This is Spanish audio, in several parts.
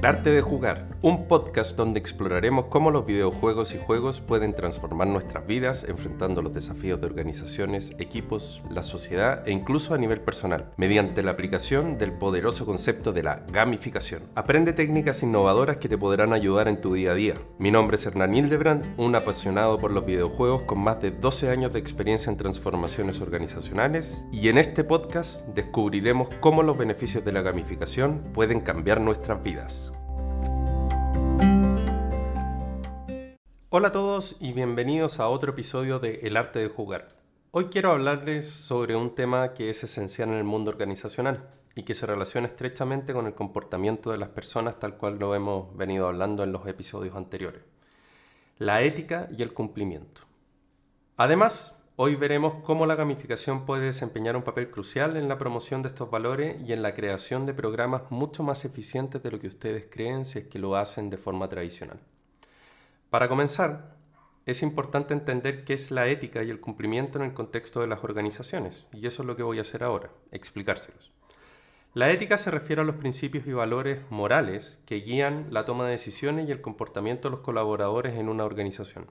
El arte de jugar, un podcast donde exploraremos cómo los videojuegos y juegos pueden transformar nuestras vidas enfrentando los desafíos de organizaciones, equipos, la sociedad e incluso a nivel personal, mediante la aplicación del poderoso concepto de la gamificación. Aprende técnicas innovadoras que te podrán ayudar en tu día a día. Mi nombre es Hernán Hildebrand, un apasionado por los videojuegos con más de 12 años de experiencia en transformaciones organizacionales y en este podcast descubriremos cómo los beneficios de la gamificación pueden cambiar nuestras vidas. Hola a todos y bienvenidos a otro episodio de El arte de jugar. Hoy quiero hablarles sobre un tema que es esencial en el mundo organizacional y que se relaciona estrechamente con el comportamiento de las personas tal cual lo hemos venido hablando en los episodios anteriores. La ética y el cumplimiento. Además, hoy veremos cómo la gamificación puede desempeñar un papel crucial en la promoción de estos valores y en la creación de programas mucho más eficientes de lo que ustedes creen si es que lo hacen de forma tradicional. Para comenzar, es importante entender qué es la ética y el cumplimiento en el contexto de las organizaciones, y eso es lo que voy a hacer ahora, explicárselos. La ética se refiere a los principios y valores morales que guían la toma de decisiones y el comportamiento de los colaboradores en una organización.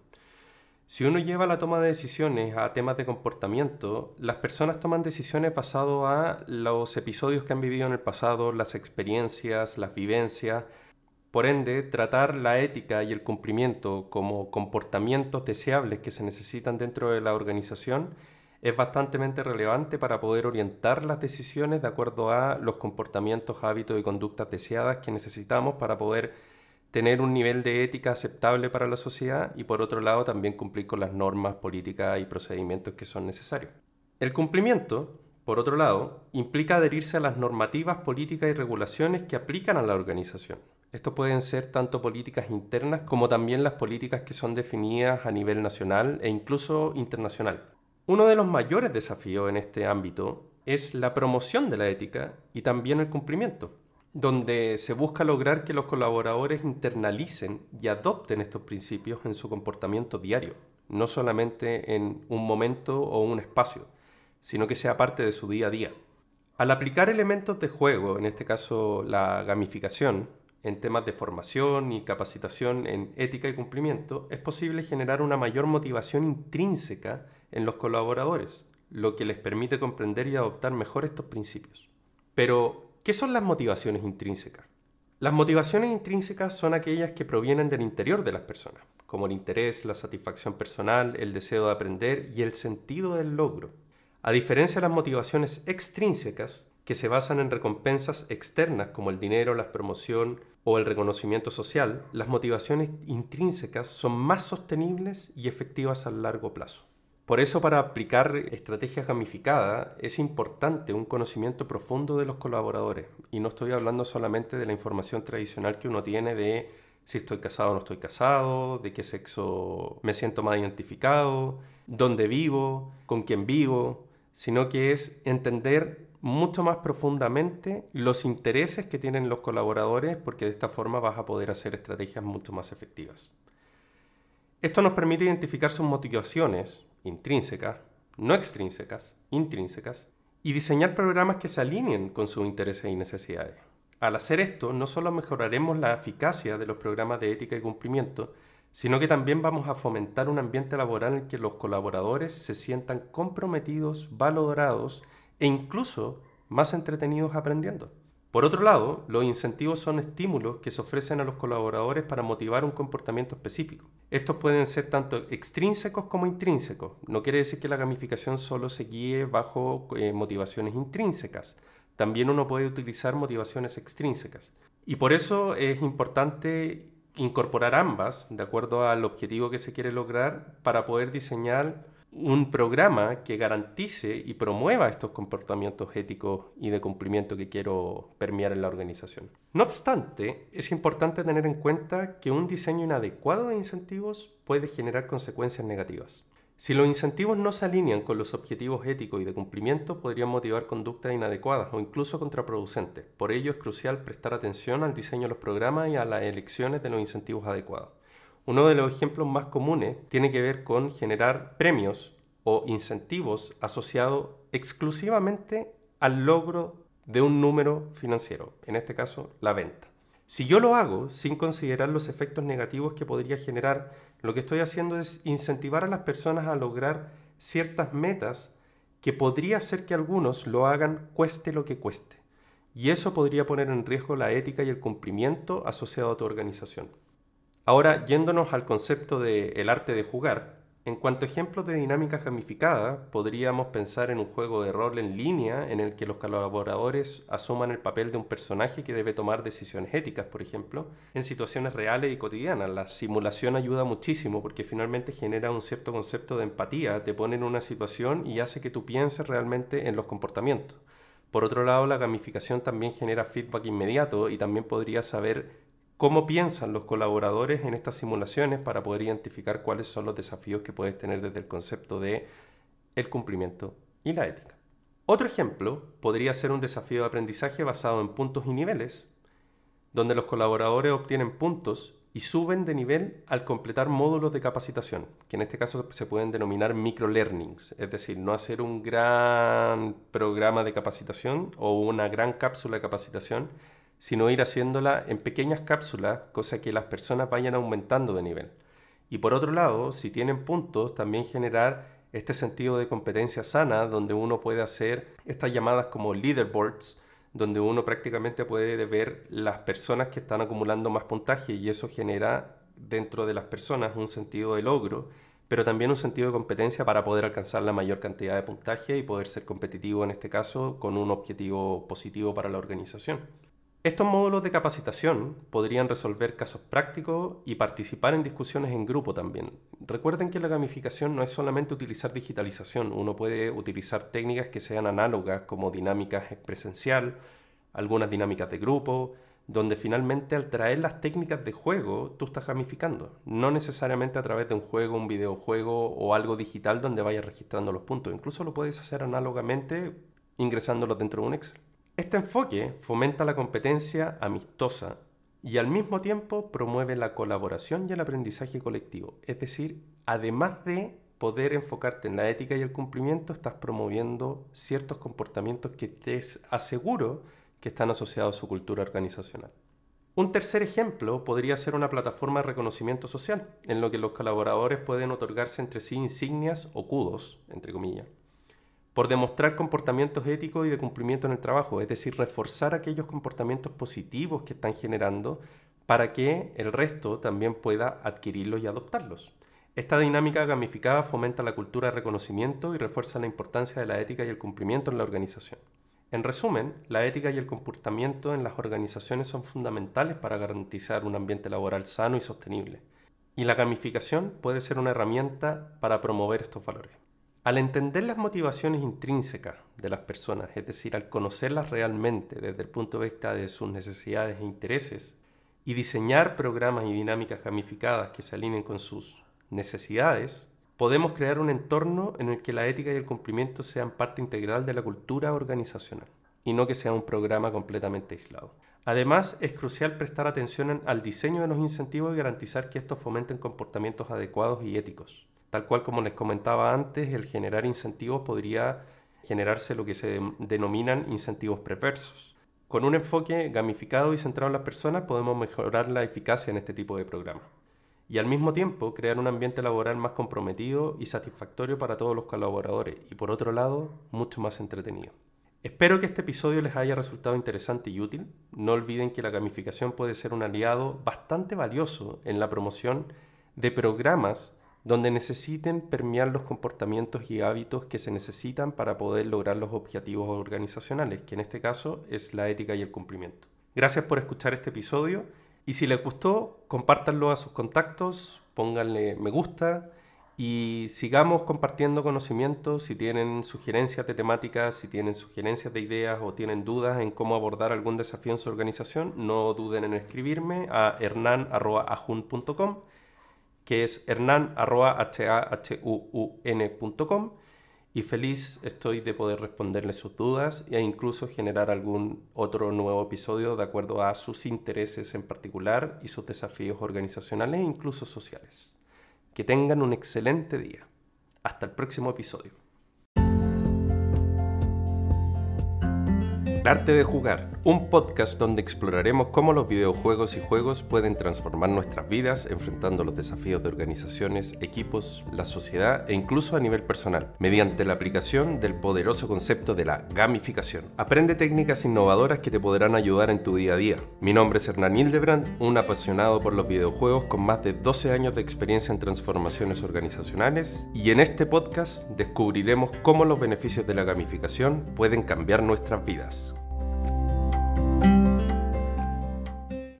Si uno lleva la toma de decisiones a temas de comportamiento, las personas toman decisiones basado a los episodios que han vivido en el pasado, las experiencias, las vivencias, por ende, tratar la ética y el cumplimiento como comportamientos deseables que se necesitan dentro de la organización es bastante relevante para poder orientar las decisiones de acuerdo a los comportamientos, hábitos y conductas deseadas que necesitamos para poder tener un nivel de ética aceptable para la sociedad y por otro lado también cumplir con las normas políticas y procedimientos que son necesarios. El cumplimiento, por otro lado, implica adherirse a las normativas políticas y regulaciones que aplican a la organización. Esto pueden ser tanto políticas internas como también las políticas que son definidas a nivel nacional e incluso internacional. Uno de los mayores desafíos en este ámbito es la promoción de la ética y también el cumplimiento, donde se busca lograr que los colaboradores internalicen y adopten estos principios en su comportamiento diario, no solamente en un momento o un espacio, sino que sea parte de su día a día. Al aplicar elementos de juego, en este caso la gamificación, en temas de formación y capacitación en ética y cumplimiento, es posible generar una mayor motivación intrínseca en los colaboradores, lo que les permite comprender y adoptar mejor estos principios. Pero, ¿qué son las motivaciones intrínsecas? Las motivaciones intrínsecas son aquellas que provienen del interior de las personas, como el interés, la satisfacción personal, el deseo de aprender y el sentido del logro. A diferencia de las motivaciones extrínsecas, que se basan en recompensas externas como el dinero, la promoción o el reconocimiento social, las motivaciones intrínsecas son más sostenibles y efectivas a largo plazo. Por eso para aplicar estrategias gamificadas es importante un conocimiento profundo de los colaboradores. Y no estoy hablando solamente de la información tradicional que uno tiene de si estoy casado o no estoy casado, de qué sexo me siento más identificado, dónde vivo, con quién vivo, sino que es entender mucho más profundamente los intereses que tienen los colaboradores porque de esta forma vas a poder hacer estrategias mucho más efectivas. Esto nos permite identificar sus motivaciones intrínsecas, no extrínsecas, intrínsecas, y diseñar programas que se alineen con sus intereses y necesidades. Al hacer esto, no solo mejoraremos la eficacia de los programas de ética y cumplimiento, sino que también vamos a fomentar un ambiente laboral en que los colaboradores se sientan comprometidos, valorados e incluso más entretenidos aprendiendo. Por otro lado, los incentivos son estímulos que se ofrecen a los colaboradores para motivar un comportamiento específico. Estos pueden ser tanto extrínsecos como intrínsecos. No quiere decir que la gamificación solo se guíe bajo eh, motivaciones intrínsecas. También uno puede utilizar motivaciones extrínsecas. Y por eso es importante incorporar ambas de acuerdo al objetivo que se quiere lograr para poder diseñar un programa que garantice y promueva estos comportamientos éticos y de cumplimiento que quiero permear en la organización. No obstante, es importante tener en cuenta que un diseño inadecuado de incentivos puede generar consecuencias negativas. Si los incentivos no se alinean con los objetivos éticos y de cumplimiento, podrían motivar conductas inadecuadas o incluso contraproducentes. Por ello es crucial prestar atención al diseño de los programas y a las elecciones de los incentivos adecuados. Uno de los ejemplos más comunes tiene que ver con generar premios o incentivos asociados exclusivamente al logro de un número financiero, en este caso la venta. Si yo lo hago sin considerar los efectos negativos que podría generar, lo que estoy haciendo es incentivar a las personas a lograr ciertas metas que podría hacer que algunos lo hagan cueste lo que cueste. Y eso podría poner en riesgo la ética y el cumplimiento asociado a tu organización. Ahora, yéndonos al concepto de el arte de jugar, en cuanto a ejemplos de dinámica gamificada, podríamos pensar en un juego de rol en línea en el que los colaboradores asuman el papel de un personaje que debe tomar decisiones éticas, por ejemplo, en situaciones reales y cotidianas. La simulación ayuda muchísimo porque finalmente genera un cierto concepto de empatía, te pone en una situación y hace que tú pienses realmente en los comportamientos. Por otro lado, la gamificación también genera feedback inmediato y también podría saber cómo piensan los colaboradores en estas simulaciones para poder identificar cuáles son los desafíos que puedes tener desde el concepto de el cumplimiento y la ética. Otro ejemplo podría ser un desafío de aprendizaje basado en puntos y niveles, donde los colaboradores obtienen puntos y suben de nivel al completar módulos de capacitación, que en este caso se pueden denominar microlearnings, es decir, no hacer un gran programa de capacitación o una gran cápsula de capacitación, sino ir haciéndola en pequeñas cápsulas, cosa que las personas vayan aumentando de nivel. Y por otro lado, si tienen puntos, también generar este sentido de competencia sana, donde uno puede hacer estas llamadas como leaderboards, donde uno prácticamente puede ver las personas que están acumulando más puntaje y eso genera dentro de las personas un sentido de logro, pero también un sentido de competencia para poder alcanzar la mayor cantidad de puntaje y poder ser competitivo en este caso con un objetivo positivo para la organización. Estos módulos de capacitación podrían resolver casos prácticos y participar en discusiones en grupo también. Recuerden que la gamificación no es solamente utilizar digitalización, uno puede utilizar técnicas que sean análogas como dinámicas presencial, algunas dinámicas de grupo, donde finalmente al traer las técnicas de juego tú estás gamificando, no necesariamente a través de un juego, un videojuego o algo digital donde vayas registrando los puntos, incluso lo puedes hacer análogamente ingresándolos dentro de un Excel. Este enfoque fomenta la competencia amistosa y al mismo tiempo promueve la colaboración y el aprendizaje colectivo. Es decir, además de poder enfocarte en la ética y el cumplimiento, estás promoviendo ciertos comportamientos que te aseguro que están asociados a su cultura organizacional. Un tercer ejemplo podría ser una plataforma de reconocimiento social, en lo que los colaboradores pueden otorgarse entre sí insignias o kudos, entre comillas, por demostrar comportamientos éticos y de cumplimiento en el trabajo, es decir, reforzar aquellos comportamientos positivos que están generando para que el resto también pueda adquirirlos y adoptarlos. Esta dinámica gamificada fomenta la cultura de reconocimiento y refuerza la importancia de la ética y el cumplimiento en la organización. En resumen, la ética y el comportamiento en las organizaciones son fundamentales para garantizar un ambiente laboral sano y sostenible. Y la gamificación puede ser una herramienta para promover estos valores. Al entender las motivaciones intrínsecas de las personas, es decir, al conocerlas realmente desde el punto de vista de sus necesidades e intereses, y diseñar programas y dinámicas gamificadas que se alineen con sus necesidades, podemos crear un entorno en el que la ética y el cumplimiento sean parte integral de la cultura organizacional y no que sea un programa completamente aislado. Además, es crucial prestar atención al diseño de los incentivos y garantizar que estos fomenten comportamientos adecuados y éticos Tal cual como les comentaba antes, el generar incentivos podría generarse lo que se denominan incentivos perversos. Con un enfoque gamificado y centrado en las personas podemos mejorar la eficacia en este tipo de programas. Y al mismo tiempo crear un ambiente laboral más comprometido y satisfactorio para todos los colaboradores y por otro lado mucho más entretenido. Espero que este episodio les haya resultado interesante y útil. No olviden que la gamificación puede ser un aliado bastante valioso en la promoción de programas donde necesiten permear los comportamientos y hábitos que se necesitan para poder lograr los objetivos organizacionales, que en este caso es la ética y el cumplimiento. Gracias por escuchar este episodio y si les gustó, compártanlo a sus contactos, pónganle me gusta y sigamos compartiendo conocimientos. Si tienen sugerencias de temáticas, si tienen sugerencias de ideas o tienen dudas en cómo abordar algún desafío en su organización, no duden en escribirme a hernan.ajun.com que es hernan.hahuun.com y feliz estoy de poder responderle sus dudas e incluso generar algún otro nuevo episodio de acuerdo a sus intereses en particular y sus desafíos organizacionales e incluso sociales. Que tengan un excelente día. Hasta el próximo episodio. El arte de jugar, un podcast donde exploraremos cómo los videojuegos y juegos pueden transformar nuestras vidas enfrentando los desafíos de organizaciones, equipos, la sociedad e incluso a nivel personal, mediante la aplicación del poderoso concepto de la gamificación. Aprende técnicas innovadoras que te podrán ayudar en tu día a día. Mi nombre es Hernán Hildebrand, un apasionado por los videojuegos con más de 12 años de experiencia en transformaciones organizacionales y en este podcast descubriremos cómo los beneficios de la gamificación pueden cambiar nuestras vidas.